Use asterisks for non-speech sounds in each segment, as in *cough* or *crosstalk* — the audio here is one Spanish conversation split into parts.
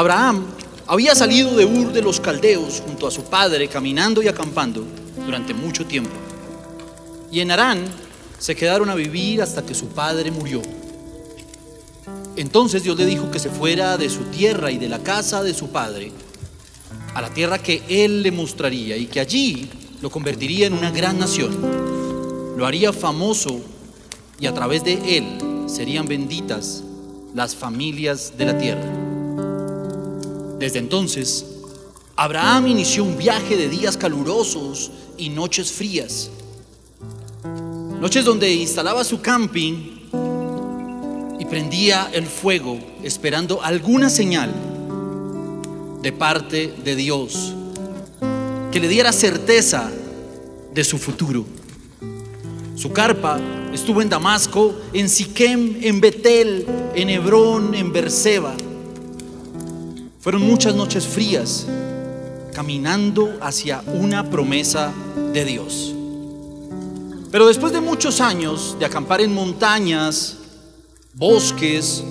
Abraham había salido de Ur de los Caldeos junto a su padre caminando y acampando durante mucho tiempo. Y en Harán se quedaron a vivir hasta que su padre murió. Entonces Dios le dijo que se fuera de su tierra y de la casa de su padre a la tierra que él le mostraría y que allí lo convertiría en una gran nación. Lo haría famoso y a través de él serían benditas las familias de la tierra. Desde entonces, Abraham inició un viaje de días calurosos y noches frías. Noches donde instalaba su camping y prendía el fuego esperando alguna señal de parte de Dios que le diera certeza de su futuro. Su carpa estuvo en Damasco, en Siquem, en Betel, en Hebrón, en Berseba. Fueron muchas noches frías caminando hacia una promesa de Dios. Pero después de muchos años de acampar en montañas, bosques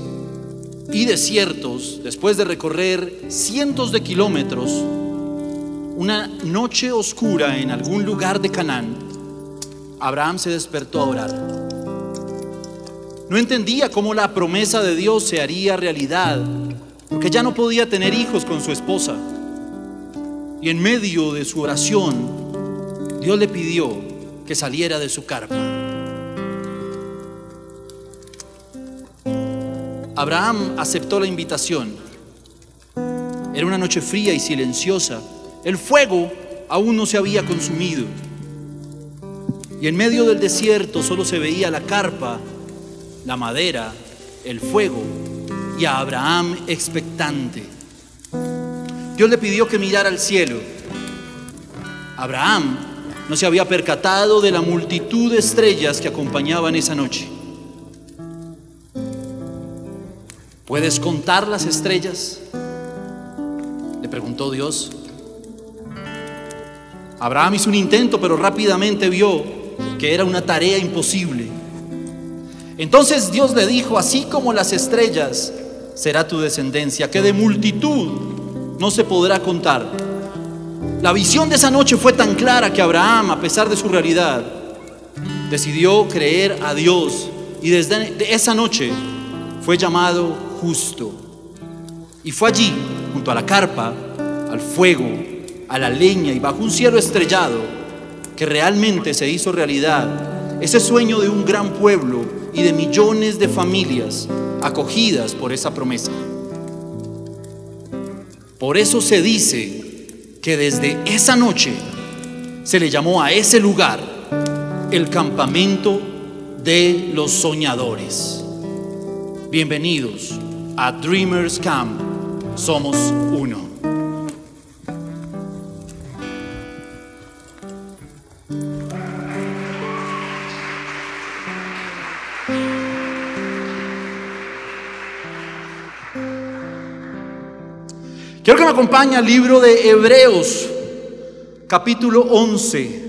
y desiertos, después de recorrer cientos de kilómetros, una noche oscura en algún lugar de Canaán, Abraham se despertó a orar. No entendía cómo la promesa de Dios se haría realidad, porque ya no podía tener hijos con su esposa. Y en medio de su oración, Dios le pidió que saliera de su carpa. Abraham aceptó la invitación. Era una noche fría y silenciosa. El fuego aún no se había consumido. Y en medio del desierto solo se veía la carpa, la madera, el fuego y a Abraham expectante. Dios le pidió que mirara al cielo. Abraham no se había percatado de la multitud de estrellas que acompañaban esa noche. ¿Puedes contar las estrellas? Le preguntó Dios. Abraham hizo un intento, pero rápidamente vio que era una tarea imposible. Entonces Dios le dijo, así como las estrellas, será tu descendencia, que de multitud no se podrá contar. La visión de esa noche fue tan clara que Abraham, a pesar de su realidad, decidió creer a Dios y desde esa noche fue llamado justo. Y fue allí, junto a la carpa, al fuego, a la leña y bajo un cielo estrellado, que realmente se hizo realidad ese sueño de un gran pueblo y de millones de familias acogidas por esa promesa. Por eso se dice que desde esa noche se le llamó a ese lugar el campamento de los soñadores. Bienvenidos a Dreamers Camp. Somos uno. Me acompañe al libro de Hebreos, capítulo 11,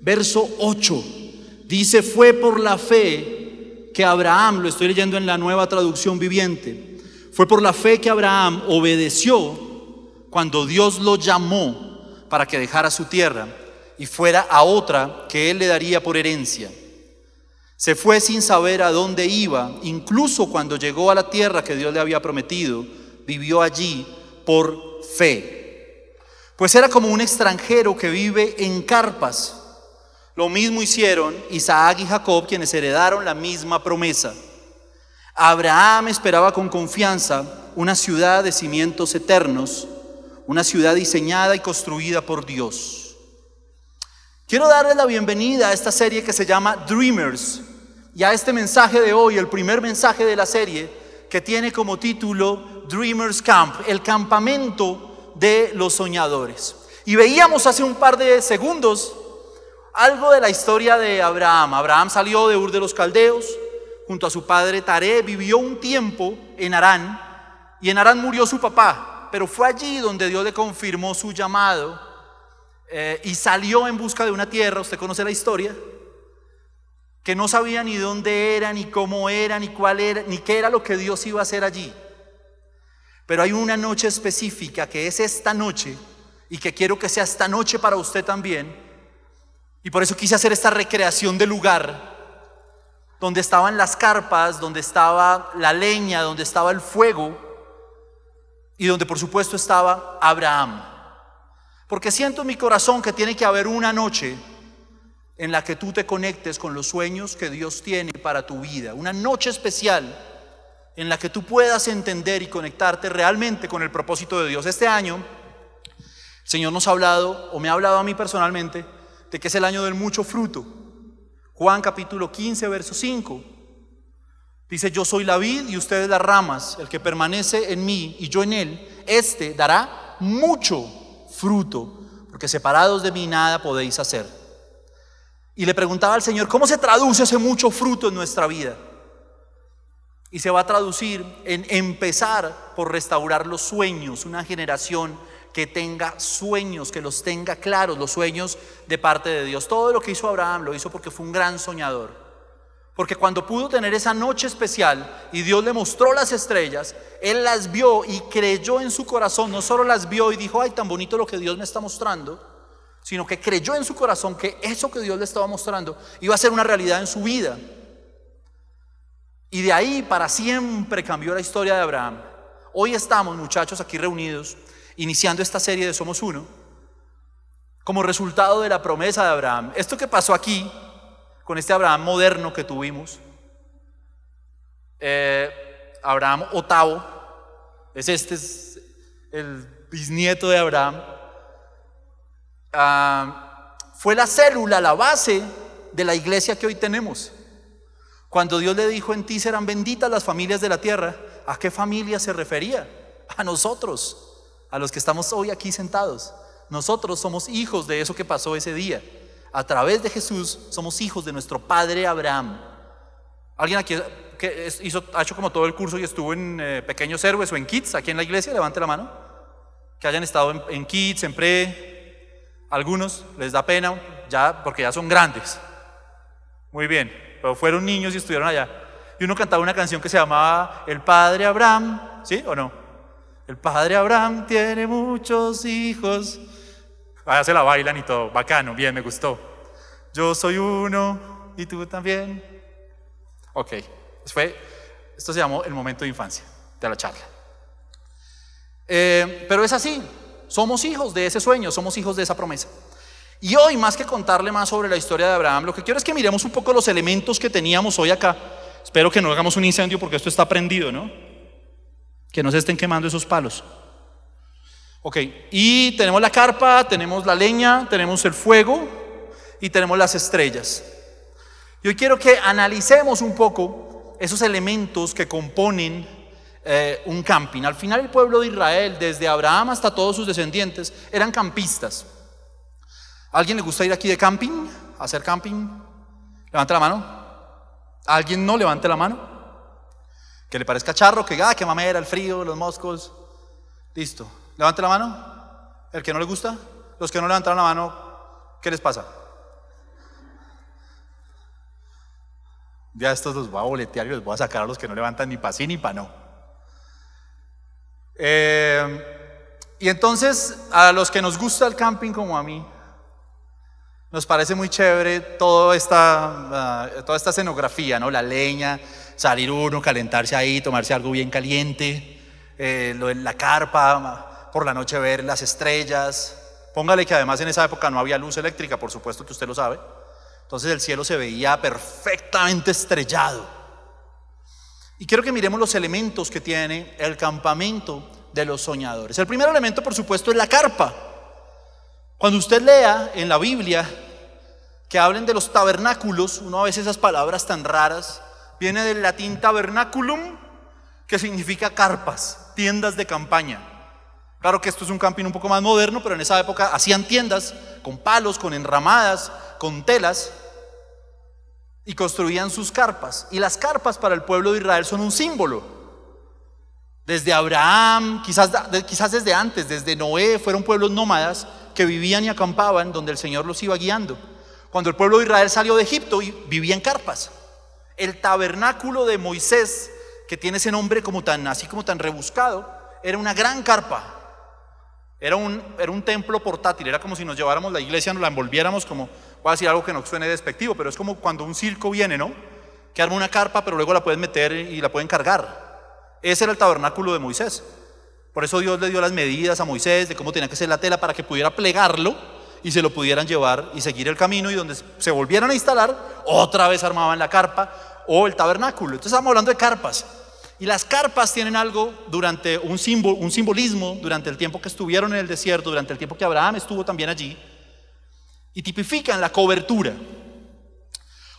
verso 8. Dice, fue por la fe que Abraham, lo estoy leyendo en la nueva traducción viviente, fue por la fe que Abraham obedeció cuando Dios lo llamó para que dejara su tierra y fuera a otra que él le daría por herencia. Se fue sin saber a dónde iba, incluso cuando llegó a la tierra que Dios le había prometido, vivió allí por fe. Pues era como un extranjero que vive en carpas. Lo mismo hicieron Isaac y Jacob, quienes heredaron la misma promesa. Abraham esperaba con confianza una ciudad de cimientos eternos, una ciudad diseñada y construida por Dios. Quiero darle la bienvenida a esta serie que se llama Dreamers y a este mensaje de hoy, el primer mensaje de la serie, que tiene como título Dreamers Camp, el campamento de los soñadores. Y veíamos hace un par de segundos algo de la historia de Abraham. Abraham salió de Ur de los Caldeos junto a su padre Taré, vivió un tiempo en Harán y en Harán murió su papá, pero fue allí donde Dios le confirmó su llamado eh, y salió en busca de una tierra, usted conoce la historia, que no sabía ni dónde era, ni cómo era, ni cuál era, ni qué era lo que Dios iba a hacer allí. Pero hay una noche específica que es esta noche y que quiero que sea esta noche para usted también. Y por eso quise hacer esta recreación del lugar donde estaban las carpas, donde estaba la leña, donde estaba el fuego y donde por supuesto estaba Abraham. Porque siento en mi corazón que tiene que haber una noche en la que tú te conectes con los sueños que Dios tiene para tu vida. Una noche especial en la que tú puedas entender y conectarte realmente con el propósito de Dios. Este año, el Señor nos ha hablado, o me ha hablado a mí personalmente, de que es el año del mucho fruto. Juan capítulo 15, verso 5. Dice, yo soy la vid y ustedes las ramas, el que permanece en mí y yo en él, este dará mucho fruto, porque separados de mí nada podéis hacer. Y le preguntaba al Señor, ¿cómo se traduce ese mucho fruto en nuestra vida? Y se va a traducir en empezar por restaurar los sueños, una generación que tenga sueños, que los tenga claros, los sueños de parte de Dios. Todo lo que hizo Abraham lo hizo porque fue un gran soñador. Porque cuando pudo tener esa noche especial y Dios le mostró las estrellas, él las vio y creyó en su corazón. No solo las vio y dijo, ay, tan bonito lo que Dios me está mostrando, sino que creyó en su corazón que eso que Dios le estaba mostrando iba a ser una realidad en su vida. Y de ahí para siempre cambió la historia de Abraham. Hoy estamos, muchachos, aquí reunidos, iniciando esta serie de Somos Uno, como resultado de la promesa de Abraham. Esto que pasó aquí, con este Abraham moderno que tuvimos, eh, Abraham octavo, es este, es el bisnieto de Abraham, ah, fue la célula, la base de la iglesia que hoy tenemos. Cuando Dios le dijo en ti serán benditas las familias de la tierra, ¿a qué familia se refería? A nosotros, a los que estamos hoy aquí sentados. Nosotros somos hijos de eso que pasó ese día. A través de Jesús somos hijos de nuestro padre Abraham. ¿Alguien aquí que hizo, ha hecho como todo el curso y estuvo en eh, pequeños héroes o en kids aquí en la iglesia? Levante la mano. Que hayan estado en, kids, en pre. Algunos les da pena ya porque ya son grandes. Muy bien pero fueron niños y estuvieron allá. Y uno cantaba una canción que se llamaba El Padre Abraham, ¿sí o no? El Padre Abraham tiene muchos hijos. Allá se la bailan y todo, bacano, bien, me gustó. Yo soy uno y tú también. Ok, fue, esto se llamó el momento de infancia de la charla. Eh, pero es así, somos hijos de ese sueño, somos hijos de esa promesa. Y hoy, más que contarle más sobre la historia de Abraham, lo que quiero es que miremos un poco los elementos que teníamos hoy acá. Espero que no hagamos un incendio porque esto está prendido, ¿no? Que no se estén quemando esos palos. Ok, y tenemos la carpa, tenemos la leña, tenemos el fuego y tenemos las estrellas. Y hoy quiero que analicemos un poco esos elementos que componen eh, un camping. Al final el pueblo de Israel, desde Abraham hasta todos sus descendientes, eran campistas. ¿Alguien le gusta ir aquí de camping? ¿Hacer camping? Levante la mano. ¿Alguien no levante la mano? Que le parezca charro, que, ah, que mamera, el frío, los moscos. Listo. Levante la mano. ¿El que no le gusta? Los que no levantaron la mano, ¿qué les pasa? Ya estos los voy a boletear y los voy a sacar a los que no levantan ni para sí ni para no. Eh, y entonces, a los que nos gusta el camping como a mí, nos parece muy chévere toda esta, uh, toda esta escenografía, ¿no? La leña, salir uno, calentarse ahí, tomarse algo bien caliente, eh, lo de la carpa, por la noche ver las estrellas. Póngale que además en esa época no había luz eléctrica, por supuesto que usted lo sabe. Entonces el cielo se veía perfectamente estrellado. Y quiero que miremos los elementos que tiene el campamento de los soñadores. El primer elemento, por supuesto, es la carpa. Cuando usted lea en la Biblia que hablen de los tabernáculos, uno a veces esas palabras tan raras, viene del latín tabernaculum, que significa carpas, tiendas de campaña. Claro que esto es un camping un poco más moderno, pero en esa época hacían tiendas con palos, con enramadas, con telas, y construían sus carpas. Y las carpas para el pueblo de Israel son un símbolo. Desde Abraham, quizás, quizás desde antes, desde Noé, fueron pueblos nómadas que vivían y acampaban donde el Señor los iba guiando. Cuando el pueblo de Israel salió de Egipto, vivía en carpas. El tabernáculo de Moisés, que tiene ese nombre como tan así como tan rebuscado, era una gran carpa. Era un, era un templo portátil, era como si nos lleváramos la iglesia, nos la envolviéramos como, voy a decir algo que no suene despectivo, pero es como cuando un circo viene, ¿no? Que arma una carpa, pero luego la pueden meter y la pueden cargar. Ese era el tabernáculo de Moisés. Por eso Dios le dio las medidas a Moisés de cómo tenía que ser la tela para que pudiera plegarlo y se lo pudieran llevar y seguir el camino y donde se volvieran a instalar, otra vez armaban la carpa o el tabernáculo. Entonces estamos hablando de carpas. Y las carpas tienen algo durante un, un simbolismo durante el tiempo que estuvieron en el desierto, durante el tiempo que Abraham estuvo también allí, y tipifican la cobertura.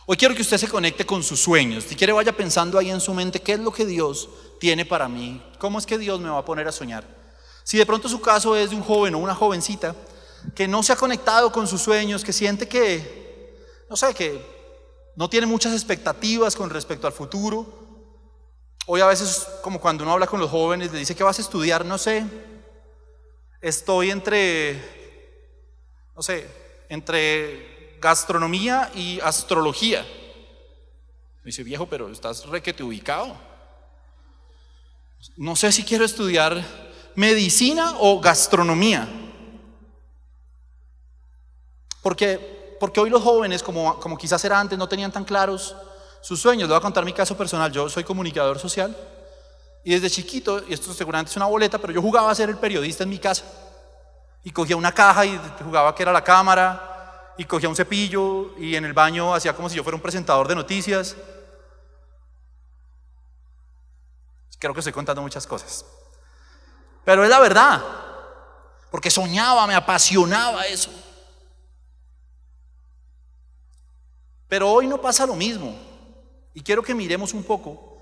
Hoy quiero que usted se conecte con sus sueños. Si quiere, vaya pensando ahí en su mente qué es lo que Dios tiene para mí. ¿Cómo es que Dios me va a poner a soñar? Si de pronto su caso es de un joven o una jovencita que no se ha conectado con sus sueños, que siente que, no sé, que no tiene muchas expectativas con respecto al futuro, Hoy a veces, como cuando uno habla con los jóvenes, le dice que vas a estudiar, no sé, estoy entre, no sé, entre gastronomía y astrología. Dice, viejo, pero estás requete ubicado. No sé si quiero estudiar medicina o gastronomía. Porque, porque hoy los jóvenes, como, como quizás era antes, no tenían tan claros sus sueños. Le voy a contar mi caso personal. Yo soy comunicador social y desde chiquito, y esto seguramente es una boleta, pero yo jugaba a ser el periodista en mi casa. Y cogía una caja y jugaba que era la cámara, y cogía un cepillo y en el baño hacía como si yo fuera un presentador de noticias. Creo que estoy contando muchas cosas. Pero es la verdad, porque soñaba, me apasionaba eso. Pero hoy no pasa lo mismo. Y quiero que miremos un poco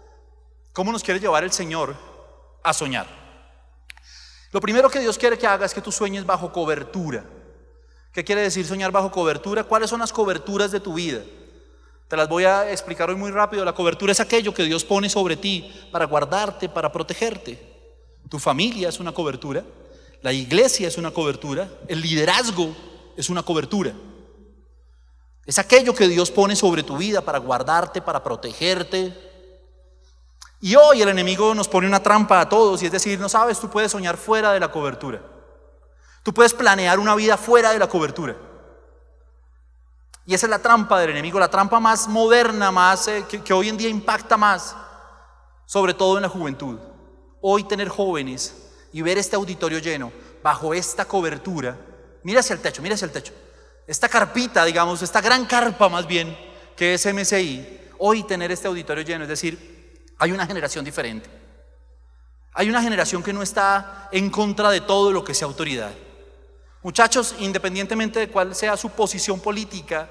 cómo nos quiere llevar el Señor a soñar. Lo primero que Dios quiere que haga es que tú sueñes bajo cobertura. ¿Qué quiere decir soñar bajo cobertura? ¿Cuáles son las coberturas de tu vida? Te las voy a explicar hoy muy rápido. La cobertura es aquello que Dios pone sobre ti para guardarte, para protegerte. Tu familia es una cobertura, la iglesia es una cobertura, el liderazgo es una cobertura. Es aquello que Dios pone sobre tu vida para guardarte, para protegerte. Y hoy el enemigo nos pone una trampa a todos y es decir, no sabes, tú puedes soñar fuera de la cobertura. Tú puedes planear una vida fuera de la cobertura. Y esa es la trampa del enemigo, la trampa más moderna, más eh, que, hoy en día impacta más, sobre todo en la juventud. Hoy tener jóvenes y ver este auditorio lleno bajo esta cobertura, mira hacia el techo, mira hacia el techo esta carpita, digamos, esta gran carpa más bien, que es MCI, hoy tener este auditorio lleno, es decir, hay una generación diferente. Hay una generación que no está en contra de todo lo que sea autoridad. Muchachos, independientemente de cuál sea su posición política,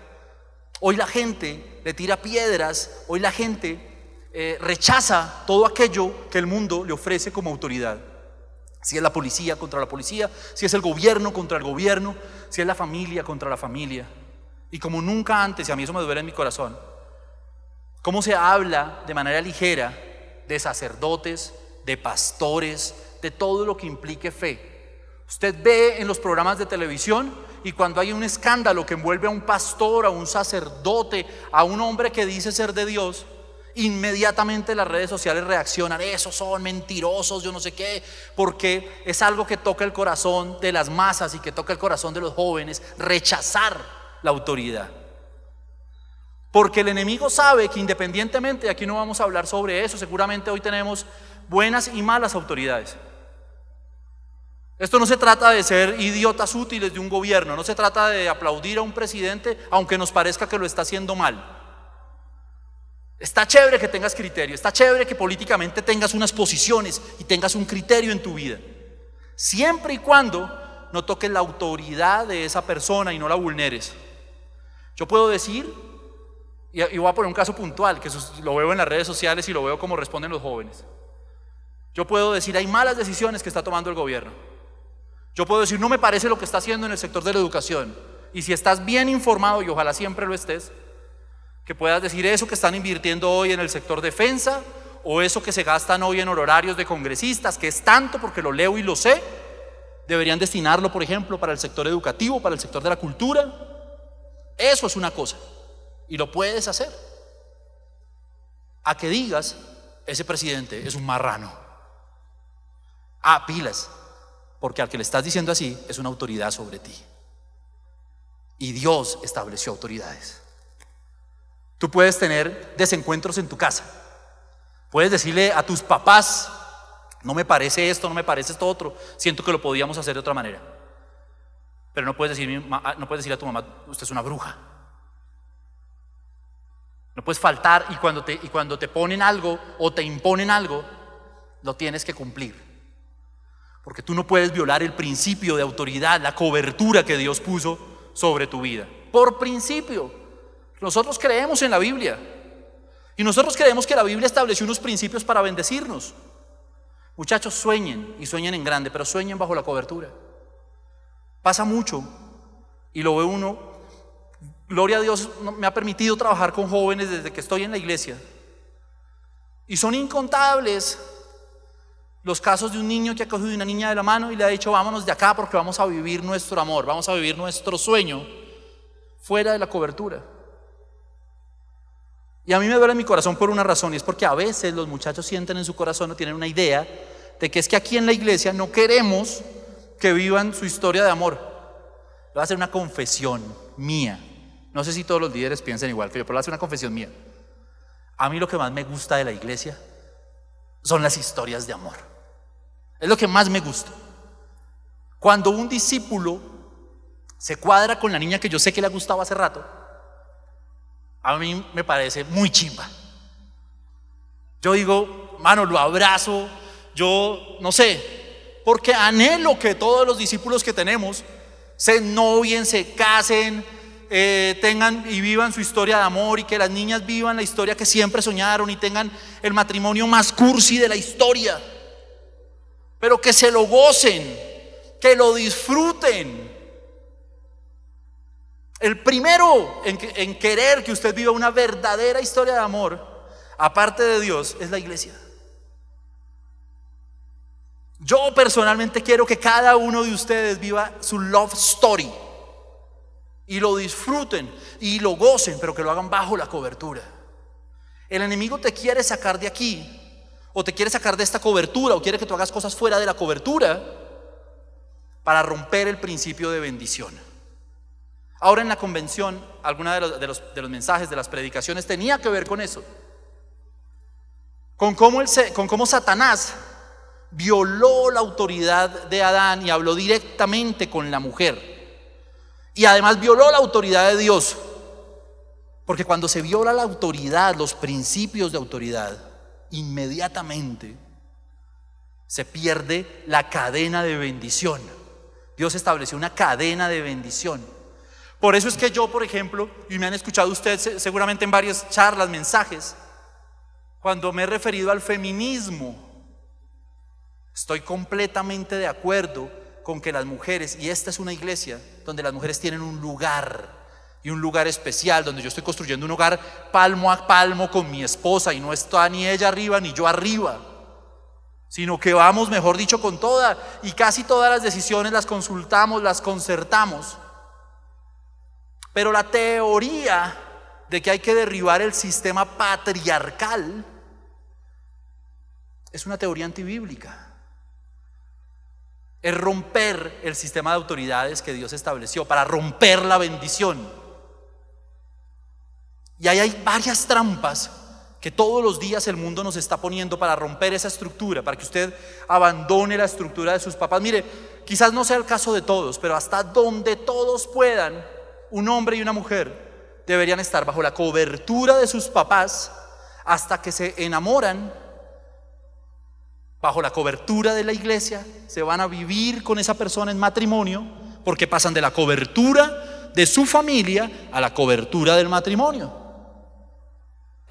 hoy la gente le tira piedras, hoy la gente eh, rechaza todo aquello que el mundo le ofrece como autoridad. Si es la policía contra la policía, si es el gobierno contra el gobierno, si es la familia contra la familia. Y como nunca antes, y a mí eso me duele en mi corazón, cómo se habla de manera ligera de sacerdotes, de pastores, de todo lo que implique fe. Usted ve en los programas de televisión y cuando hay un escándalo que envuelve a un pastor, a un sacerdote, a un hombre que dice ser de Dios, Inmediatamente las redes sociales reaccionan, esos son mentirosos, yo no sé qué, porque es algo que toca el corazón de las masas y que toca el corazón de los jóvenes, rechazar la autoridad. Porque el enemigo sabe que independientemente, aquí no vamos a hablar sobre eso, seguramente hoy tenemos buenas y malas autoridades. Esto no se trata de ser idiotas útiles de un gobierno, no se trata de aplaudir a un presidente aunque nos parezca que lo está haciendo mal. Está chévere que tengas criterio, está chévere que políticamente tengas unas posiciones y tengas un criterio en tu vida. Siempre y cuando no toques la autoridad de esa persona y no la vulneres. Yo puedo decir, y voy a poner un caso puntual, que lo veo en las redes sociales y lo veo como responden los jóvenes. Yo puedo decir, hay malas decisiones que está tomando el gobierno. Yo puedo decir, no me parece lo que está haciendo en el sector de la educación. Y si estás bien informado, y ojalá siempre lo estés, que puedas decir eso que están invirtiendo hoy en el sector defensa o eso que se gastan hoy en horarios de congresistas, que es tanto porque lo leo y lo sé, deberían destinarlo, por ejemplo, para el sector educativo, para el sector de la cultura. Eso es una cosa y lo puedes hacer. A que digas, ese presidente es un marrano. Ah, pilas, porque al que le estás diciendo así es una autoridad sobre ti. Y Dios estableció autoridades. Tú puedes tener desencuentros en tu casa. Puedes decirle a tus papás, no me parece esto, no me parece esto otro, siento que lo podíamos hacer de otra manera. Pero no puedes, decir, no puedes decirle a tu mamá, usted es una bruja. No puedes faltar y cuando, te, y cuando te ponen algo o te imponen algo, lo tienes que cumplir. Porque tú no puedes violar el principio de autoridad, la cobertura que Dios puso sobre tu vida. Por principio. Nosotros creemos en la Biblia. Y nosotros creemos que la Biblia estableció unos principios para bendecirnos. Muchachos, sueñen y sueñen en grande, pero sueñen bajo la cobertura. Pasa mucho y lo ve uno. Gloria a Dios, me ha permitido trabajar con jóvenes desde que estoy en la iglesia. Y son incontables los casos de un niño que ha cogido una niña de la mano y le ha dicho, vámonos de acá porque vamos a vivir nuestro amor, vamos a vivir nuestro sueño fuera de la cobertura. Y a mí me duele mi corazón por una razón, y es porque a veces los muchachos sienten en su corazón o tienen una idea de que es que aquí en la iglesia no queremos que vivan su historia de amor. Le voy a hacer una confesión mía. No sé si todos los líderes piensan igual que yo, pero voy a hacer una confesión mía. A mí lo que más me gusta de la iglesia son las historias de amor. Es lo que más me gusta. Cuando un discípulo se cuadra con la niña que yo sé que le ha gustado hace rato, a mí me parece muy chimba. Yo digo, mano, lo abrazo, yo no sé, porque anhelo que todos los discípulos que tenemos se novien, se casen, eh, tengan y vivan su historia de amor y que las niñas vivan la historia que siempre soñaron y tengan el matrimonio más cursi de la historia. Pero que se lo gocen, que lo disfruten, el primero en, querer que usted viva una verdadera historia de amor, aparte de Dios, es la iglesia. Yo personalmente quiero que cada uno de ustedes viva su love story y lo disfruten y lo gocen, pero que lo hagan bajo la cobertura. El enemigo te quiere sacar de aquí o te quiere sacar de esta cobertura o quiere que tú hagas cosas fuera de la cobertura para romper el principio de bendición. Ahora en la convención, alguna de los, mensajes, de las predicaciones tenía que ver con eso. Con cómo, con cómo Satanás violó la autoridad de Adán y habló directamente con la mujer. Y además violó la autoridad de Dios. Porque cuando se viola la autoridad, los principios de autoridad, inmediatamente se pierde la cadena de bendición. Dios estableció una cadena de bendición. Por eso es que yo, por ejemplo, y me han escuchado ustedes seguramente en varias charlas, mensajes, cuando me he referido al feminismo, estoy completamente de acuerdo con que las mujeres, y esta es una iglesia donde las mujeres tienen un lugar y un lugar especial, donde yo estoy construyendo un hogar palmo a palmo con mi esposa y no está ni ella arriba ni yo arriba, sino que vamos, mejor dicho, con toda y casi todas las decisiones las consultamos, las concertamos. Pero la teoría de que hay que derribar el sistema patriarcal es una teoría antibíblica. Es romper el sistema de autoridades que Dios estableció para romper la bendición. Y ahí hay varias trampas que todos los días el mundo nos está poniendo para romper esa estructura, para que usted abandone la estructura de sus papás. Mire, quizás no sea el caso de todos, pero hasta donde todos puedan, un hombre y una mujer deberían estar bajo la cobertura de sus papás hasta que se enamoran, bajo la cobertura de la iglesia, se van a vivir con esa persona en matrimonio, porque pasan de la cobertura de su familia a la cobertura del matrimonio.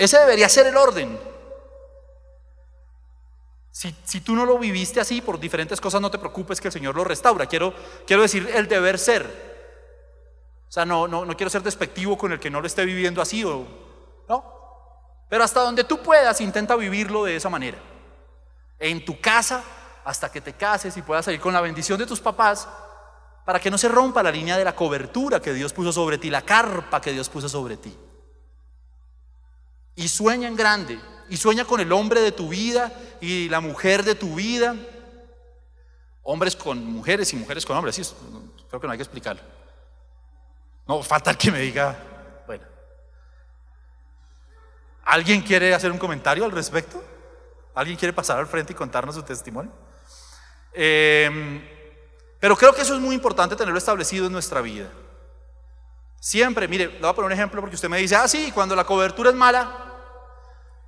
Ese debería ser el orden. Si, tú no lo viviste así por diferentes cosas, no te preocupes que el Señor lo restaura. Quiero, quiero decir el deber ser. O sea, no, no, quiero ser despectivo con el que no lo esté viviendo así, ¿no? Pero hasta donde tú puedas, intenta vivirlo de esa manera. En tu casa, hasta que te cases y puedas salir con la bendición de tus papás, para que no se rompa la línea de la cobertura que Dios puso sobre ti, la carpa que Dios puso sobre ti. Y sueña en grande, y sueña con el hombre de tu vida y la mujer de tu vida, hombres con mujeres y mujeres con hombres. Sí, creo que no hay que explicarlo. No, falta que me diga, bueno. ¿Alguien quiere hacer un comentario al respecto? ¿Alguien quiere pasar al frente y contarnos su testimonio? Em, pero creo que eso es muy importante tenerlo establecido en nuestra vida. Siempre, mire, le voy a poner un ejemplo porque usted me dice, ah, sí, cuando la cobertura es mala,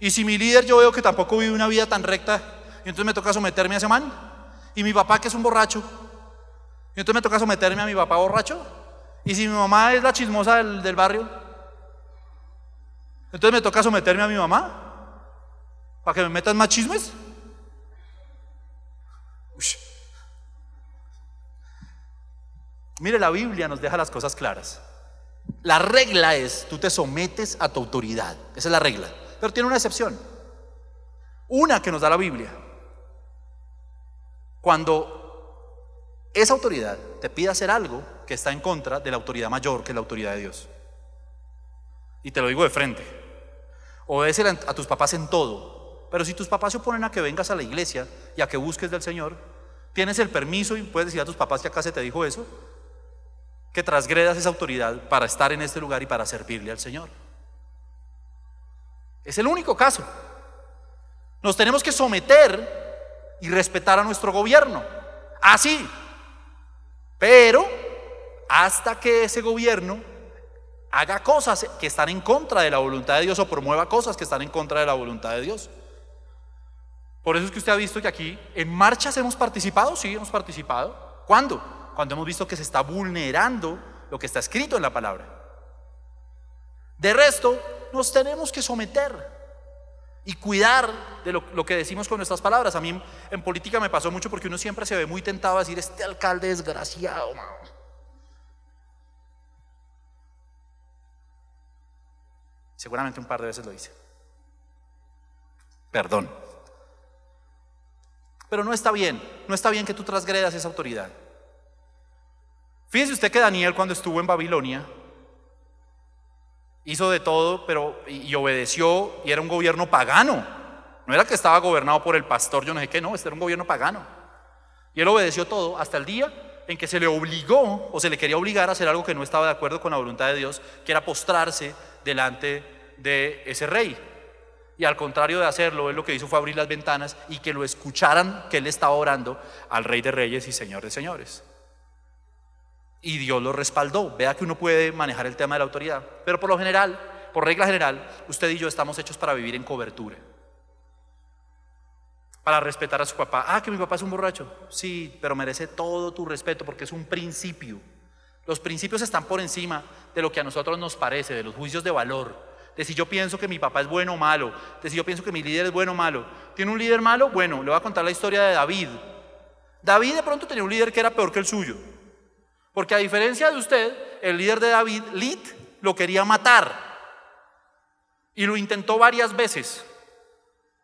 y si mi líder yo veo que tampoco vive una vida tan recta, y entonces me toca someterme a ese man, y mi papá que es un borracho, y entonces me toca someterme a mi papá borracho, y si mi mamá es la chismosa del, del barrio, entonces me toca someterme a mi mamá, para que me metan más chismes. Mire, la Biblia nos deja las cosas claras. La regla es, tú te sometes a tu autoridad. Esa es la regla. Pero tiene una excepción. Una que nos da la Biblia. Cuando esa autoridad te pide hacer algo que está en contra de la autoridad mayor, que es la autoridad de Dios. Y te lo digo de frente. Obedece a tus papás en todo. Pero si tus papás se oponen a que vengas a la iglesia y a que busques del Señor, tienes el permiso y puedes decir a tus papás que acá se te dijo eso, que trasgredas esa autoridad para estar en este lugar y para servirle al Señor. Es el único caso. Nos tenemos que someter y respetar a nuestro gobierno. Así. Pero hasta que ese gobierno haga cosas que están en contra de la voluntad de Dios o promueva cosas que están en contra de la voluntad de Dios. Por eso es que usted ha visto que aquí en marchas hemos participado, sí, hemos participado. ¿Cuándo? cuando hemos visto que se está vulnerando lo que está escrito en la palabra. De resto, nos tenemos que someter y cuidar de lo, que decimos con nuestras palabras. A mí en, política me pasó mucho porque uno siempre se ve muy tentado a decir, este alcalde desgraciado. Seguramente un par de veces lo hice. Perdón. Pero no está bien, no está bien que tú trasgredas esa autoridad. Fíjese usted que Daniel cuando estuvo en Babilonia hizo de todo, pero y obedeció y era un gobierno pagano. No era que estaba gobernado por el pastor, yo no sé qué, no, este era un gobierno pagano. Y él obedeció todo hasta el día en que se le obligó o se le quería obligar a hacer algo que no estaba de acuerdo con la voluntad de Dios, que era postrarse delante de ese rey. Y al contrario de hacerlo, él lo que hizo fue abrir las ventanas y que lo escucharan que él estaba orando al rey de reyes y señor de señores y Dios lo respaldó. Vea que uno puede manejar el tema de la autoridad, pero por lo general, por regla general, usted y yo estamos hechos para vivir en cobertura. Para respetar a su papá. Ah, que mi papá es un borracho. Sí, pero merece todo tu respeto porque es un principio. Los principios están por encima de lo que a nosotros nos parece, de los juicios de valor, de si yo pienso que mi papá es bueno o malo, de si yo pienso que mi líder es bueno o malo. ¿Tiene un líder malo? Bueno, le voy a contar la historia de David. David de pronto tenía un líder que era peor que el suyo. Porque a diferencia de usted, el líder de David, Lit, lo quería matar. Y lo intentó varias veces.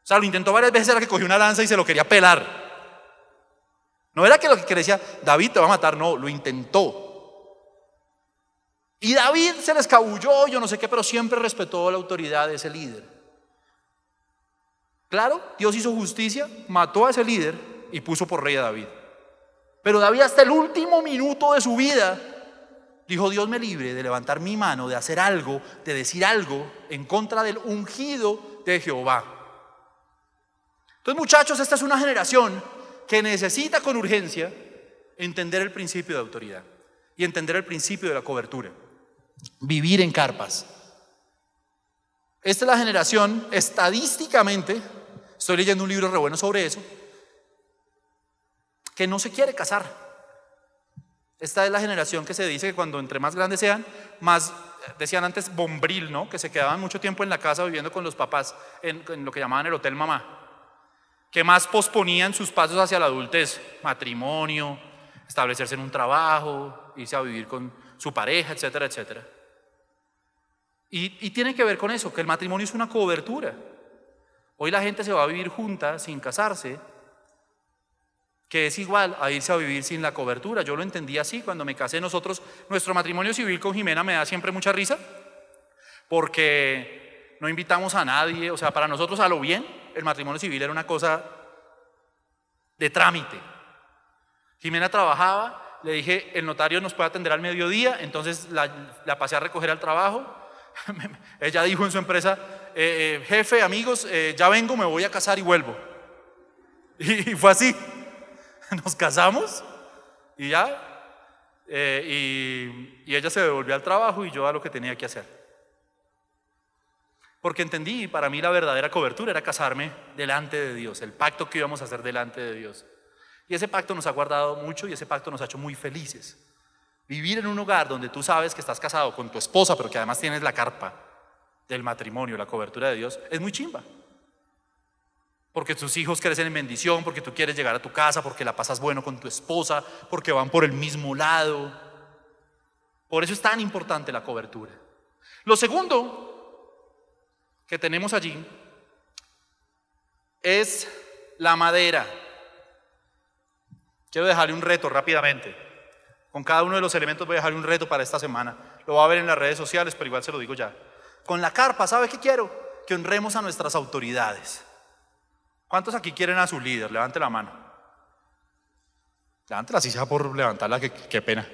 O sea, lo intentó varias veces, era que cogió una lanza y se lo quería pelar. No era que lo que decía, David te va a matar, no, lo intentó. Y David se le escabulló, yo no sé qué, pero siempre respetó la autoridad de ese líder. Claro, Dios hizo justicia, mató a ese líder y puso por rey a David. Pero David hasta el último minuto de su vida dijo, Dios me libre de levantar mi mano, de hacer algo, de decir algo en contra del ungido de Jehová. Entonces muchachos, esta es una generación que necesita con urgencia entender el principio de autoridad y entender el principio de la cobertura. Vivir en carpas. Esta es la generación, estadísticamente, estoy leyendo un libro re bueno sobre eso, que no se quiere casar. Esta es la generación que se dice que cuando entre más grandes sean, más, decían antes, bombril, ¿no? Que se quedaban mucho tiempo en la casa viviendo con los papás en, lo que llamaban el hotel mamá. Que más posponían sus pasos hacia la adultez, matrimonio, establecerse en un trabajo, irse a vivir con su pareja, etcétera, etcétera. Y, y tiene que ver con eso, que el matrimonio es una cobertura. Hoy la gente se va a vivir junta sin casarse que es igual a irse a vivir sin la cobertura. Yo lo entendí así cuando me casé nosotros, nuestro matrimonio civil con Jimena me da siempre mucha risa, porque no invitamos a nadie, o sea, para nosotros a lo bien, el matrimonio civil era una cosa de trámite. Jimena trabajaba, le dije, el notario nos puede atender al mediodía, entonces la, pasé a recoger al trabajo. *laughs* Ella dijo en su empresa, eh, eh, jefe, amigos, eh, ya vengo, me voy a casar y vuelvo. *laughs* Y, fue así. *laughs* Nos casamos y ya. y, y ella se devolvió al trabajo y yo a lo que tenía que hacer. Porque entendí, para mí la verdadera cobertura era casarme delante de Dios, el pacto que íbamos a hacer delante de Dios. Y ese pacto nos ha guardado mucho y ese pacto nos ha hecho muy felices. Vivir en un hogar donde tú sabes que estás casado con tu esposa, pero que además tienes la carpa del matrimonio, la cobertura de Dios, es muy chimba. Porque tus hijos crecen en bendición, porque tú quieres llegar a tu casa, porque la pasas bueno con tu esposa, porque van por el mismo lado. Por eso es tan importante la cobertura. Lo segundo que tenemos allí es la madera. Quiero dejarle un reto rápidamente. Con cada uno de los elementos voy a dejarle un reto para esta semana. Lo va a ver en las redes sociales, pero igual se lo digo ya. Con la carpa, ¿sabe qué quiero? Que honremos a nuestras autoridades. ¿Cuántos aquí quieren a su líder? Levante la mano. Levántela así sea por levantarla, que, qué pena.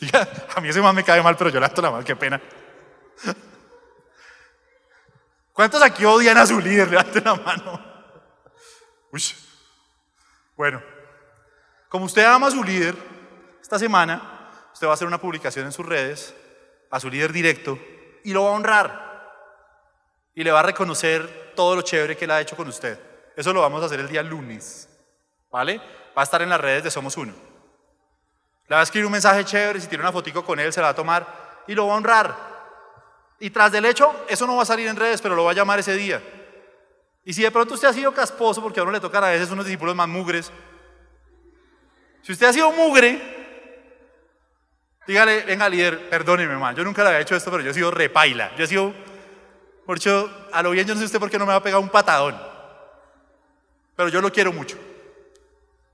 *laughs* a mí ese más me cae mal, pero yo levanto la mano, qué pena. *laughs* ¿Cuántos aquí odian a su líder? *laughs* Levante la mano. Uy. Bueno, como usted ama a su líder, esta semana usted va a hacer una publicación en sus redes a su líder directo y lo va a honrar. Y le va a reconocer todo lo chévere que él ha hecho con usted. Eso lo vamos a hacer el día lunes. ¿Vale? Va a estar en las redes de Somos Uno. Le va a escribir un mensaje chévere, si tiene una fotico con él, se la va a tomar y lo va a honrar. Y tras del hecho, eso no va a salir en redes, pero lo va a llamar ese día. Y si de pronto usted ha sido casposo, porque a uno le tocan a veces unos discípulos más mugres, si usted ha sido mugre, dígale, venga líder, perdóneme mal, yo nunca le había hecho esto, pero yo he sido repaila, yo he sido, por hecho, a lo bien yo no sé usted por qué no me va a pegar un patadón, pero yo lo quiero mucho.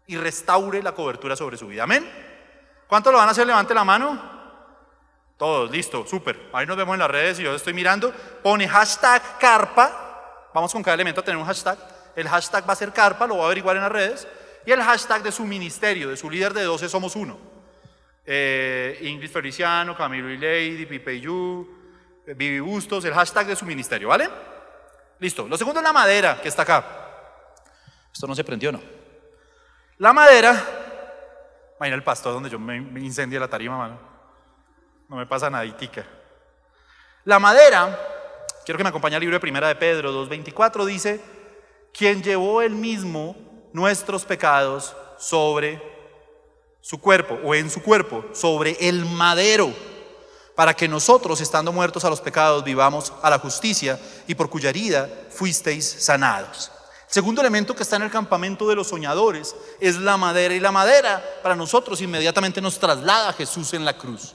Y restaure la cobertura sobre su vida, amén. ¿Cuánto lo van a hacer? Levante la mano. Todos, listo, súper. Ahí nos vemos en las redes y yo estoy mirando. Pone hashtag carpa. Vamos con cada elemento a tener un hashtag. El hashtag va a ser carpa, lo voy a averiguar en las redes y el hashtag de su ministerio, de su líder de 12 somos uno. Eh, Ingrid Feliciano, Camilo y Lady, Pipe Yu, eh, Vivi Bustos, el hashtag de su ministerio, ¿vale? Listo. Lo segundo es la madera que está acá. Esto no se prendió, ¿no? La madera, imagina el pastor donde yo me, me incendia la tarima, mano. No me pasa naditica. La madera, quiero que me acompañe al libro de Primera de Pedro 2.24, dice, quien llevó el mismo nuestros pecados sobre su cuerpo o en su cuerpo, sobre el madero, para que nosotros, estando muertos a los pecados, vivamos a la justicia y por cuya herida fuisteis sanados. El segundo elemento que está en el campamento de los soñadores es la madera y la madera para nosotros inmediatamente nos traslada a Jesús en la cruz.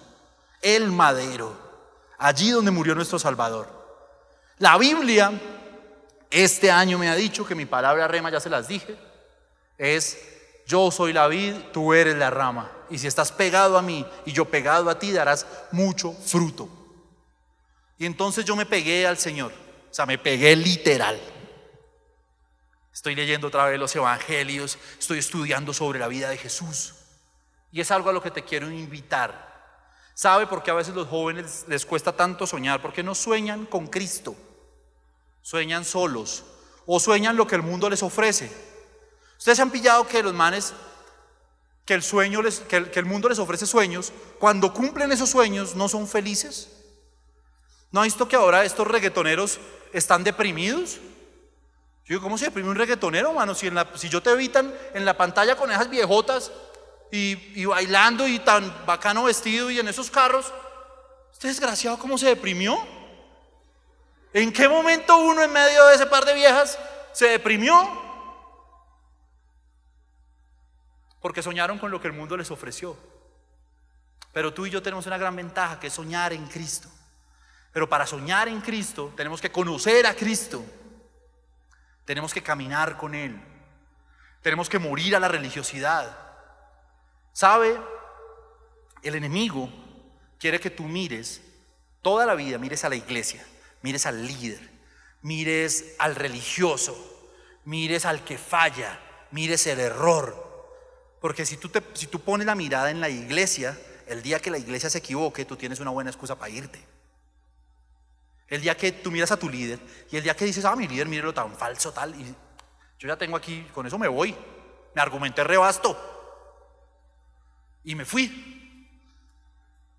El madero, allí donde murió nuestro Salvador. La Biblia este año me ha dicho que mi palabra rema ya se las dije, es yo soy la vid, tú eres la rama. Y si estás pegado a mí y yo pegado a ti, darás mucho fruto. Y entonces yo me pegué al Señor, o sea, me pegué literal. Estoy leyendo otra vez los evangelios, estoy estudiando sobre la vida de Jesús. Y es algo a lo que te quiero invitar. ¿Sabe por qué a veces los jóvenes les cuesta tanto soñar? Porque no sueñan con Cristo. Sueñan solos o sueñan lo que el mundo les ofrece. Ustedes se han pillado que los manes, que el, sueño les, que el, mundo les ofrece sueños, cuando cumplen esos sueños no son felices. ¿No ha visto que ahora estos reggaetoneros están deprimidos? Yo ¿cómo se deprime un reggaetonero, mano? Si, si yo te evitan en la pantalla con esas viejotas y, y, bailando y tan bacano vestido y en esos carros, este desgraciado, ¿cómo se deprimió? ¿En qué momento uno en medio de ese par de viejas se deprimió? Porque soñaron con lo que el mundo les ofreció. Pero tú y yo tenemos una gran ventaja que es soñar en Cristo. Pero para soñar en Cristo tenemos que conocer a Cristo. Tenemos que caminar con Él. Tenemos que morir a la religiosidad. ¿Sabe? El enemigo quiere que tú mires toda la vida, mires a la iglesia, mires al líder, mires al religioso, mires al que falla, mires el error, Porque si tú, te, si tú pones la mirada en la iglesia, el día que la iglesia se equivoque, tú tienes una buena excusa para irte. El día que tú miras a tu líder y el día que dices, ah, mi líder, mire lo tan falso, tal, y yo ya tengo aquí, con eso me voy. Me argumenté rebasto. Y me fui.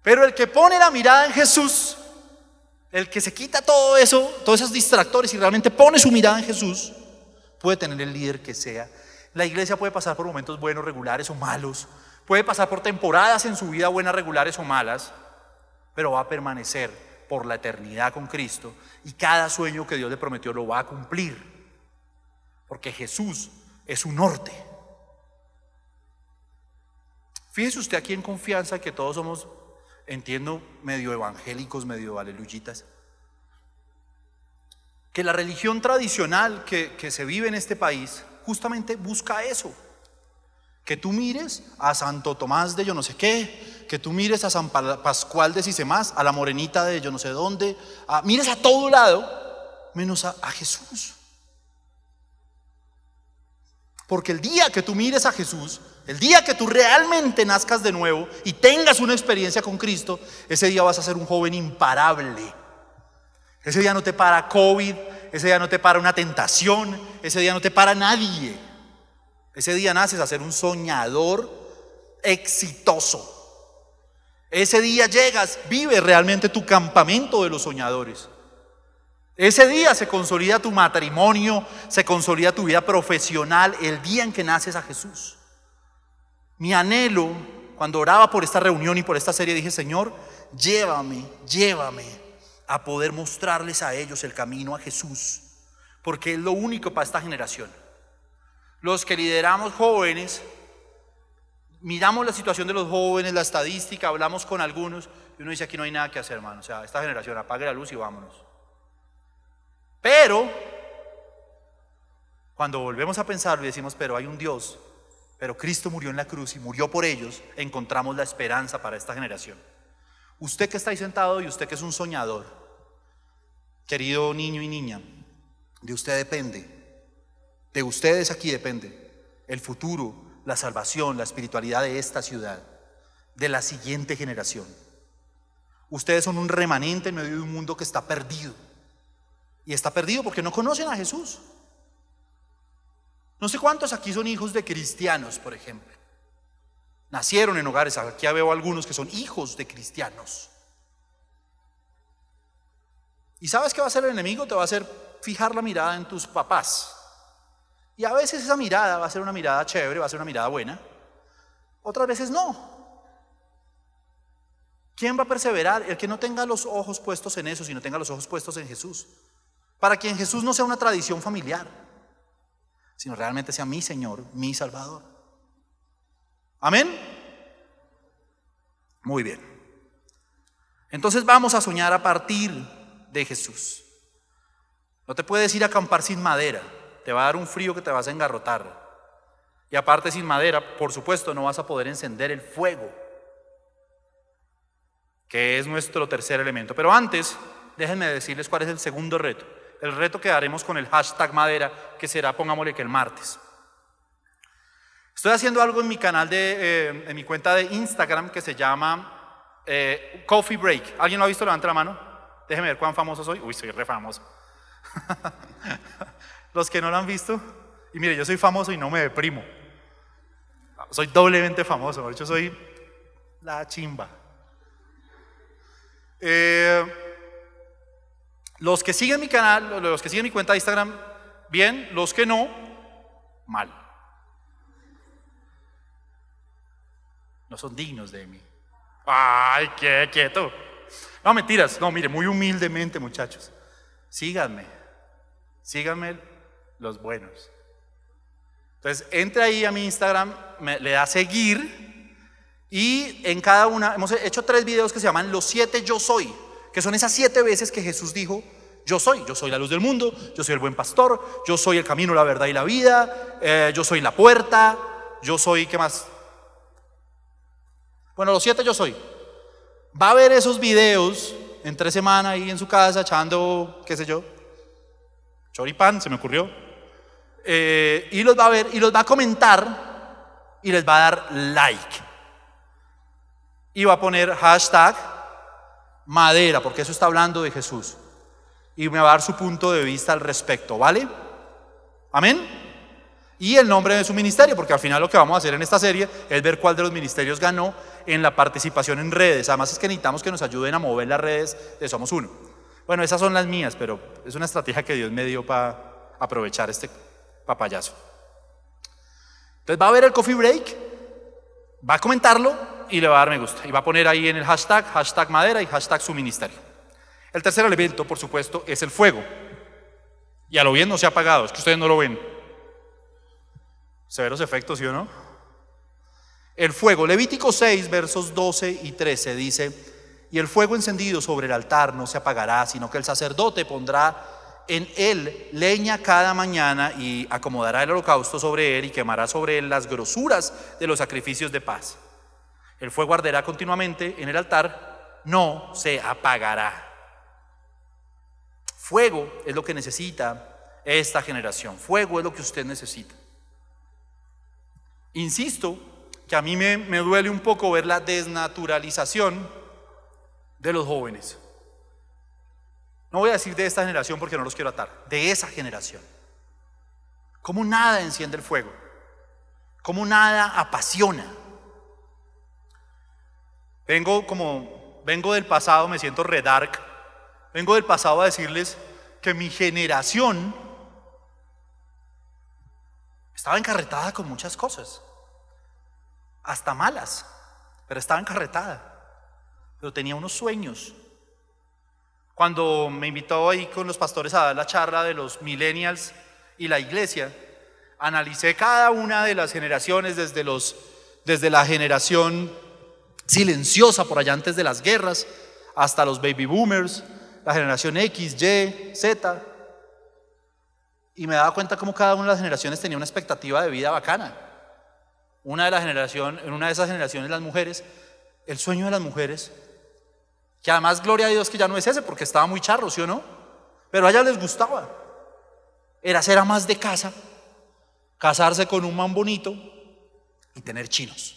Pero el que pone la mirada en Jesús, el que se quita todo eso, todos esos distractores y realmente pone su mirada en Jesús, puede tener el líder que sea. La iglesia puede pasar por momentos buenos, regulares o malos. Puede pasar por temporadas en su vida buenas, regulares o malas, pero va a permanecer por la eternidad con Cristo y cada sueño que Dios le prometió lo va a cumplir. Porque Jesús es su norte. Fíjese usted aquí en confianza que todos somos entiendo, medio evangélicos, medio aleluyitas, que la religión tradicional que se vive en este país justamente busca eso. Que tú mires a Santo Tomás de yo no sé qué, que tú mires a San Pascual de más a la morenita de yo no sé dónde, mires a todo lado, menos a, a Jesús. Porque el día que tú mires a Jesús, el día que tú realmente nazcas de nuevo y tengas una experiencia con Cristo, ese día vas a ser un joven imparable. Ese día no te para COVID, ese día no te para una tentación, ese día no te para nadie. Ese día naces a ser un soñador exitoso. Ese día llegas, vives realmente tu campamento de los soñadores. Ese día se consolida tu matrimonio, se consolida tu vida profesional, el día en que naces a Jesús. Mi anhelo, cuando oraba por esta reunión y por esta serie, dije, Señor, llévame, llévame a poder mostrarles a ellos el camino a Jesús, porque es lo único para esta generación. Los que lideramos jóvenes, miramos la situación de los jóvenes, la estadística, hablamos con algunos y uno dice, aquí no hay nada que hacer, hermano. O sea, esta generación apague la luz y vámonos. Pero, cuando volvemos a pensarlo y decimos, pero hay un Dios pero Cristo murió en la cruz y murió por ellos, encontramos la esperanza para esta generación. Usted que está ahí sentado y usted que es un soñador, querido niño y niña, de usted depende, de ustedes aquí depende el futuro, la salvación, la espiritualidad de esta ciudad, de la siguiente generación. Ustedes son un remanente en medio de un mundo que está perdido. Y está perdido porque no conocen a Jesús. No sé cuántos aquí son hijos de cristianos, por ejemplo. Nacieron en hogares, aquí veo algunos que son hijos de cristianos. ¿Y sabes qué va a hacer el enemigo? Te va a hacer fijar la mirada en tus papás. Y a veces esa mirada va a ser una mirada chévere, va a ser una mirada buena. Otras veces no. ¿Quién va a perseverar? El que no tenga los ojos puestos en eso, sino tenga los ojos puestos en Jesús. Para quien Jesús no sea una tradición familiar sino realmente sea mi Señor, mi Salvador. Amén. Muy bien. Entonces vamos a soñar a partir de Jesús. No te puedes ir a acampar sin madera, te va a dar un frío que te vas a engarrotar. Y aparte sin madera, por supuesto, no vas a poder encender el fuego, que es nuestro tercer elemento. Pero antes, déjenme decirles cuál es el segundo reto el reto que haremos con el hashtag madera, que será, pongámosle que el martes. Estoy haciendo algo en mi canal de, eh, en mi cuenta de Instagram que se llama eh, Coffee Break. ¿Alguien lo ha visto? Levanta la mano. Déjeme ver cuán famoso soy. Uy, soy re famoso. *laughs* Los que no lo han visto. Y mire, yo soy famoso y no me deprimo. Soy doblemente famoso. De hecho, soy la chimba. Eh, los que siguen mi canal, los que siguen mi cuenta de Instagram, bien, los que no, mal. No son dignos de mí. Ay, qué quieto. No, mentiras. No, mire, muy humildemente, muchachos. Síganme. Síganme los buenos. Entonces, entre ahí a mi Instagram, le da seguir y en cada una, hemos hecho tres videos que se llaman Los siete yo soy que son esas siete veces que Jesús dijo, yo soy, yo soy la luz del mundo, yo soy el buen pastor, yo soy el camino, la verdad y la vida, eh, yo soy la puerta, yo soy, ¿qué más? Bueno, los siete yo soy. Va a ver esos videos en tres semanas ahí en su casa echando, qué sé yo, choripán, se me ocurrió. Eh, y los va a ver y los va a comentar y les va a dar like. Y va a poner hashtag madera, porque eso está hablando de Jesús. Y me va a dar su punto de vista al respecto, ¿vale? Amén. Y el nombre de su ministerio, porque al final lo que vamos a hacer en esta serie es ver cuál de los ministerios ganó en la participación en redes. Además es que necesitamos que nos ayuden a mover las redes de Somos Uno. Bueno, esas son las mías, pero es una estrategia que Dios me dio para aprovechar este papayazo. Entonces va a ver el coffee break, va a comentarlo y le va a dar me gusta. Y va a poner ahí en el hashtag, hashtag madera y hashtag su ministerio. El tercer elemento, por supuesto, es el fuego. Y a lo bien no se ha apagado, es que ustedes no lo ven. Severos efectos, ¿sí o no? El fuego, Levítico 6, versos 12 y 13 dice, y el fuego encendido sobre el altar no se apagará, sino que el sacerdote pondrá en él leña cada mañana y acomodará el holocausto sobre él y quemará sobre él las grosuras de los sacrificios de paz. El fuego arderá continuamente en el altar, no se apagará. Fuego es lo que necesita esta generación. Fuego es lo que usted necesita. Insisto que a mí me, duele un poco ver la desnaturalización de los jóvenes. No voy a decir de esta generación porque no los quiero atar, de esa generación. Como nada enciende el fuego, como nada apasiona. Vengo como, vengo del pasado, me siento redark, vengo del pasado a decirles que mi generación estaba encarretada con muchas cosas, hasta malas, pero estaba encarretada, pero tenía unos sueños. Cuando me invitó ahí con los pastores a dar la charla de los millennials y la iglesia, analicé cada una de las generaciones desde, los, desde la generación silenciosa por allá antes de las guerras hasta los baby boomers, la generación X, Y, Z, y me daba cuenta cómo cada una de las generaciones tenía una expectativa de vida bacana. Una de las generaciones, en una de esas generaciones las mujeres, el sueño de las mujeres, que además gloria a Dios que ya no es ese porque estaba muy charro, ¿sí o no? Pero a ellas les gustaba. Era ser más de casa, casarse con un man bonito y tener chinos.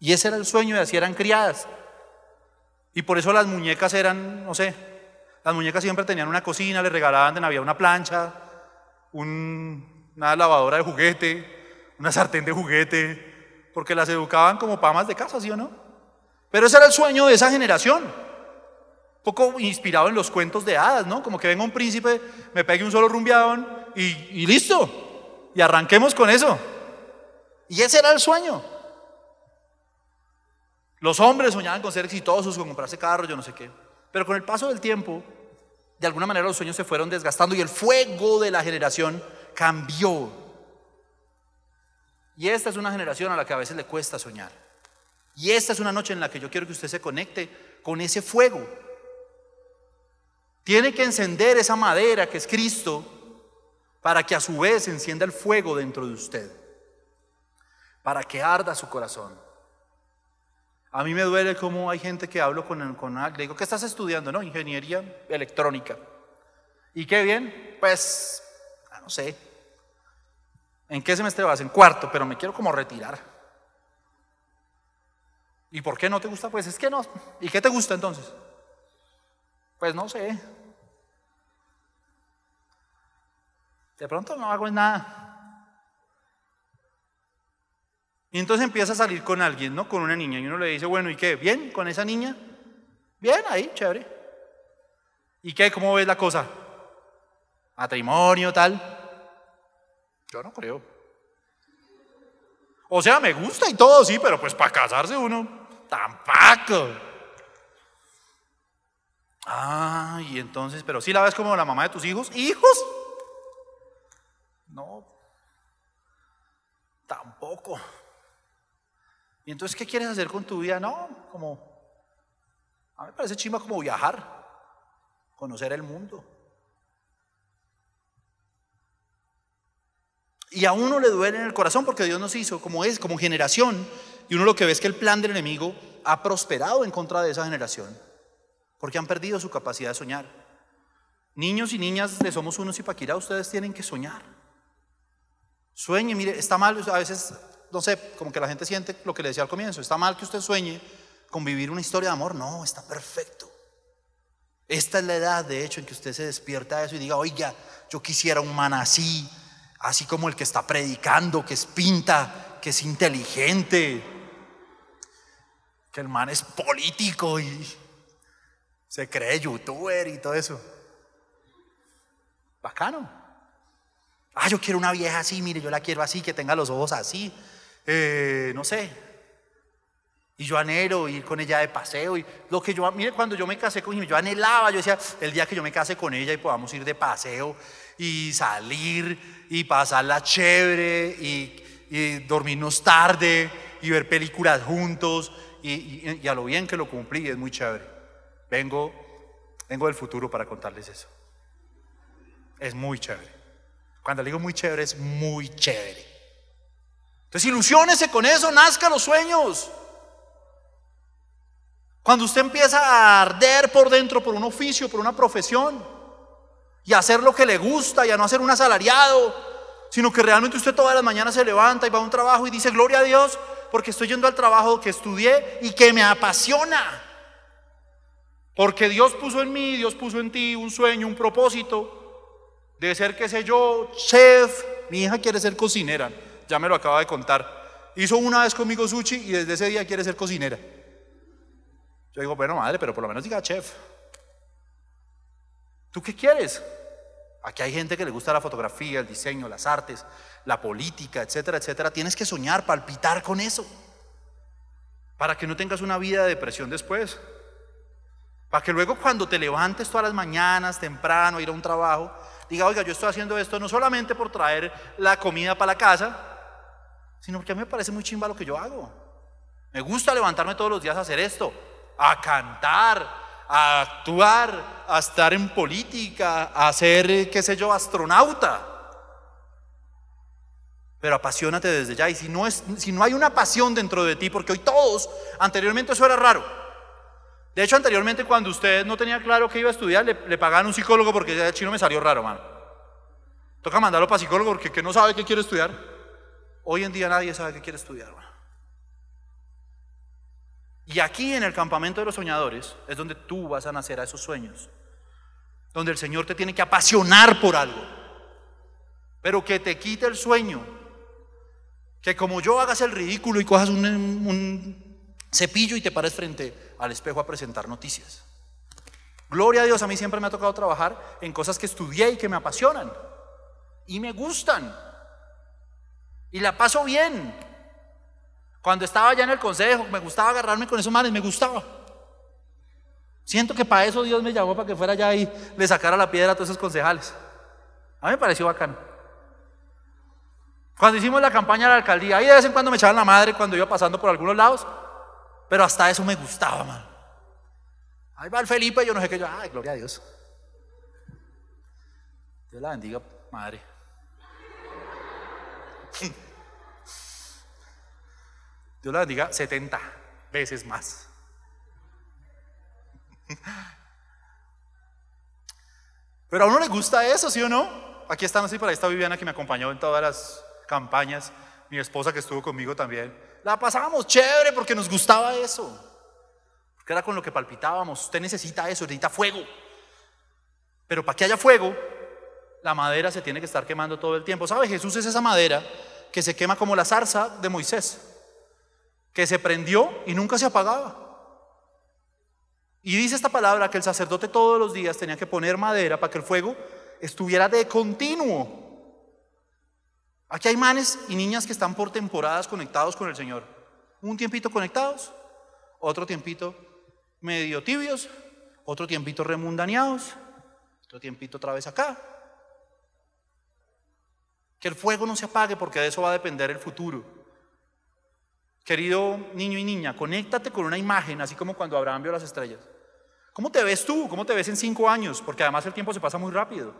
Y ese era el sueño, y así eran criadas. Y por eso las muñecas eran, no sé, las muñecas siempre tenían una cocina, le regalaban de Navidad una plancha, una lavadora de juguete, una sartén de juguete, porque las educaban como pamas de casa, ¿sí o no? Pero ese era el sueño de esa generación. poco inspirado en los cuentos de hadas, ¿no? Como que venga un príncipe, me pegue un solo rumbeadón y, y listo. Y arranquemos con eso. Y ese era el sueño. Los hombres soñaban con ser exitosos, con comprarse carros, yo no sé qué. Pero con el paso del tiempo, de alguna manera los sueños se fueron desgastando y el fuego de la generación cambió. Y esta es una generación a la que a veces le cuesta soñar. Y esta es una noche en la que yo quiero que usted se conecte con ese fuego. Tiene que encender esa madera que es Cristo para que a su vez encienda el fuego dentro de usted, para que arda su corazón. A mí me duele cómo hay gente que hablo con, con le digo, ¿qué estás estudiando? No, ingeniería electrónica. ¿Y qué bien? Pues, ah, no sé. ¿En qué semestre vas? En cuarto, pero me quiero como retirar. ¿Y por qué no te gusta? Pues es que no. ¿Y qué te gusta entonces? Pues no sé. De pronto no hago nada. Y entonces empieza a salir con alguien, ¿no? Con una niña. Y uno le dice, bueno, ¿y qué? ¿Bien con esa niña? Bien, ahí, chévere. ¿Y qué? ¿Cómo ves la cosa? ¿Matrimonio, tal? Yo no creo. O sea, me gusta y todo, sí, pero pues para casarse uno, tampoco. Ah, y entonces, pero si la ves como la mamá de tus hijos. ¿Hijos? No, tampoco. Y entonces, ¿qué quieres hacer con tu vida? No, como, a mí me parece chima como viajar, conocer el mundo. Y a uno le duele en el corazón porque Dios nos hizo como es, como generación. Y uno lo que ve es que el plan del enemigo ha prosperado en contra de esa generación. Porque han perdido su capacidad de soñar. Niños y niñas de Somos Unos y Paquira, ustedes tienen que soñar. Sueñe, mire, está mal, a veces, no sé, como que la gente siente lo que le decía al comienzo, está mal que usted sueñe con vivir una historia de amor. No, está perfecto. Esta es la edad, de hecho, en que usted se despierta de eso y diga, oiga, yo quisiera un man así, así como el que está predicando, que es pinta, que es inteligente, que el man es político y se cree youtuber y todo eso. Bacano. Ah, yo quiero una vieja así, mire, yo la quiero así, que tenga los ojos así. Eh, no sé. Y yo anhelo ir con ella de paseo. Y lo que yo, mire, cuando yo me casé con ella, yo anhelaba, yo decía, el día que yo me case con ella y podamos ir de paseo y salir y pasarla chévere y, y dormirnos tarde y ver películas juntos. Y, y, a lo bien que lo cumplí, es muy chévere. Vengo, vengo del futuro para contarles eso. Es muy chévere. Cuando le digo muy chévere, es muy chévere. Entonces ilusiónese con eso, nazca los sueños. Cuando usted empieza a arder por dentro por un oficio, por una profesión, y hacer lo que le gusta y a no hacer un asalariado, sino que realmente usted todas las mañanas se levanta y va a un trabajo y dice, gloria a Dios, porque estoy yendo al trabajo que estudié y que me apasiona. Porque Dios puso en mí, Dios puso en ti un sueño, un propósito de ser, qué sé yo, chef. Mi hija quiere ser cocinera, ya me lo acaba de contar. Hizo una vez conmigo sushi y desde ese día quiere ser cocinera. Yo digo, bueno, madre, pero por lo menos diga chef. ¿Tú qué quieres? Aquí hay gente que le gusta la fotografía, el diseño, las artes, la política, etcétera, etcétera. Tienes que soñar, palpitar con eso. Para que no tengas una vida de depresión después. Para que luego cuando te levantes todas las mañanas, temprano, ir a un trabajo, diga, oiga, yo estoy haciendo esto no solamente por traer la comida para la casa, sino porque a mí me parece muy chimba lo que yo hago. Me gusta levantarme todos los días a hacer esto, a cantar, a actuar, a estar en política, a ser, qué sé yo, astronauta. Pero apasionate desde ya. Y si no, es, si no hay una pasión dentro de ti, porque hoy todos, anteriormente eso era raro. De hecho, anteriormente cuando usted no tenía claro que iba a estudiar, le, pagaban un psicólogo porque ya el chino me salió raro, mano. Toca mandarlo para psicólogo porque que no sabe qué quiere estudiar. Hoy en día nadie sabe qué quiere estudiar, mano. Y aquí en el campamento de los soñadores es donde tú vas a nacer a esos sueños. Donde el Señor te tiene que apasionar por algo. Pero que te quite el sueño. Que como yo hagas el ridículo y cojas un, cepillo y te pares frente al espejo a presentar noticias. Gloria a Dios, a mí siempre me ha tocado trabajar en cosas que estudié y que me apasionan y me gustan. Y la paso bien. Cuando estaba allá en el consejo, me gustaba agarrarme con esos manes, me gustaba. Siento que para eso Dios me llamó, para que fuera allá y le sacara la piedra a todos esos concejales. A mí me pareció bacano. Cuando hicimos la campaña de la alcaldía, ahí de vez en cuando me echaban la madre cuando iba pasando por algunos lados, pero hasta eso me gustaba, man. Ahí va el Felipe, yo no sé qué yo. Ay, gloria a Dios. Dios la bendiga, madre. *laughs* Dios la bendiga 70 veces más. *laughs* Pero a uno le gusta eso, ¿sí o no? Aquí están así, para esta Viviana que me acompañó en todas las campañas, mi esposa que estuvo conmigo también. La pasábamos chévere porque nos gustaba eso. Porque era con lo que palpitábamos. Usted necesita eso, necesita fuego. Pero para que haya fuego, la madera se tiene que estar quemando todo el tiempo. ¿Sabe? Jesús es esa madera que se quema como la zarza de Moisés, que se prendió y nunca se apagaba. Y dice esta palabra que el sacerdote todos los días tenía que poner madera para que el fuego estuviera de continuo. Aquí hay manes y niñas que están por temporadas conectados con el Señor. Un tiempito conectados, otro tiempito medio tibios, otro tiempito remundaneados, otro tiempito otra vez acá. Que el fuego no se apague porque de eso va a depender el futuro. Querido niño y niña, conéctate con una imagen, así como cuando Abraham vio las estrellas. ¿Cómo te ves tú? ¿Cómo te ves en cinco años? Porque además el tiempo se pasa muy rápido.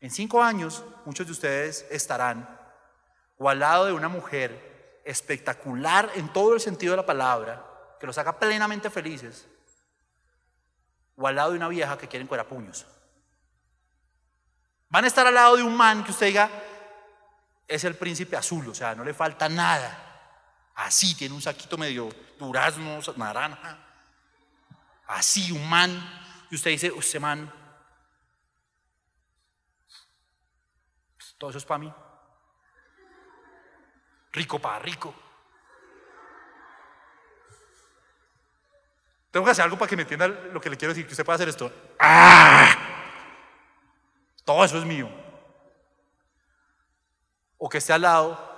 En cinco años, muchos de ustedes estarán o al lado de una mujer espectacular en todo el sentido de la palabra, que los haga plenamente felices, o al lado de una vieja que quiere puños. Van a estar al lado de un man que usted diga, es el príncipe azul, o sea, no le falta nada. Así, tiene un saquito medio durazno, naranja. Así, un man. Y usted dice, usted man, todo eso es para mí. Rico para rico. Tengo que hacer algo para que me entienda lo que le quiero decir, que usted pueda hacer esto. ¡Ah! Todo eso es mío. O que esté al lado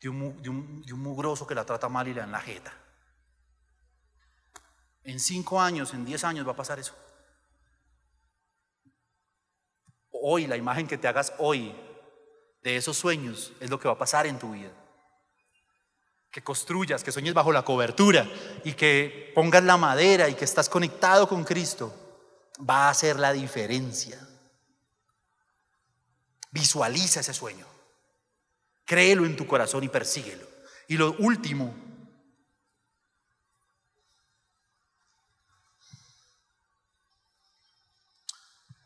de un, mugroso que la trata mal y le dan la jeta. En cinco años, en diez años va a pasar eso. Hoy, la imagen que te hagas hoy de esos sueños es lo que va a pasar en tu vida. Que construyas, que sueñes bajo la cobertura y que pongas la madera y que estás conectado con Cristo, va a hacer la diferencia. Visualiza ese sueño. Créelo en tu corazón y persíguelo. Y lo último,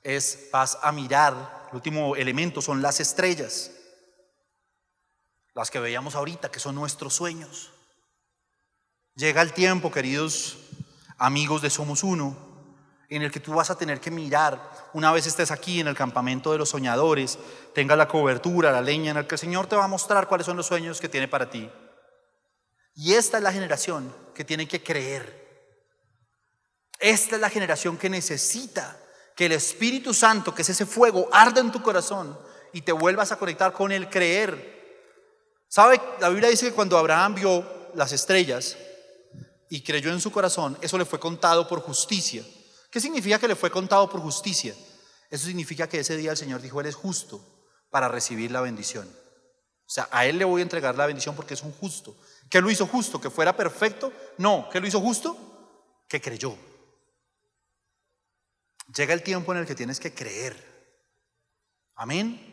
es vas a mirar, el último elemento son las estrellas, las que veíamos ahorita, que son nuestros sueños. Llega el tiempo, queridos amigos de Somos Uno, en el que tú vas a tener que mirar, una vez estés aquí en el campamento de los soñadores, tenga la cobertura, la leña, en el que el Señor te va a mostrar cuáles son los sueños que tiene para ti. Y esta es la generación que tiene que creer. Esta es la generación que necesita que el Espíritu Santo, que es ese fuego, arda en tu corazón y te vuelvas a conectar con el creer. ¿Sabe? La Biblia dice que cuando Abraham vio las estrellas y creyó en su corazón, eso le fue contado por justicia. ¿Qué significa que le fue contado por justicia? Eso significa que ese día el Señor dijo, Él es justo para recibir la bendición. O sea, a Él le voy a entregar la bendición porque es un justo. ¿Qué lo hizo justo? ¿Que fuera perfecto? No. ¿Qué lo hizo justo? Que creyó. Llega el tiempo en el que tienes que creer. Amén.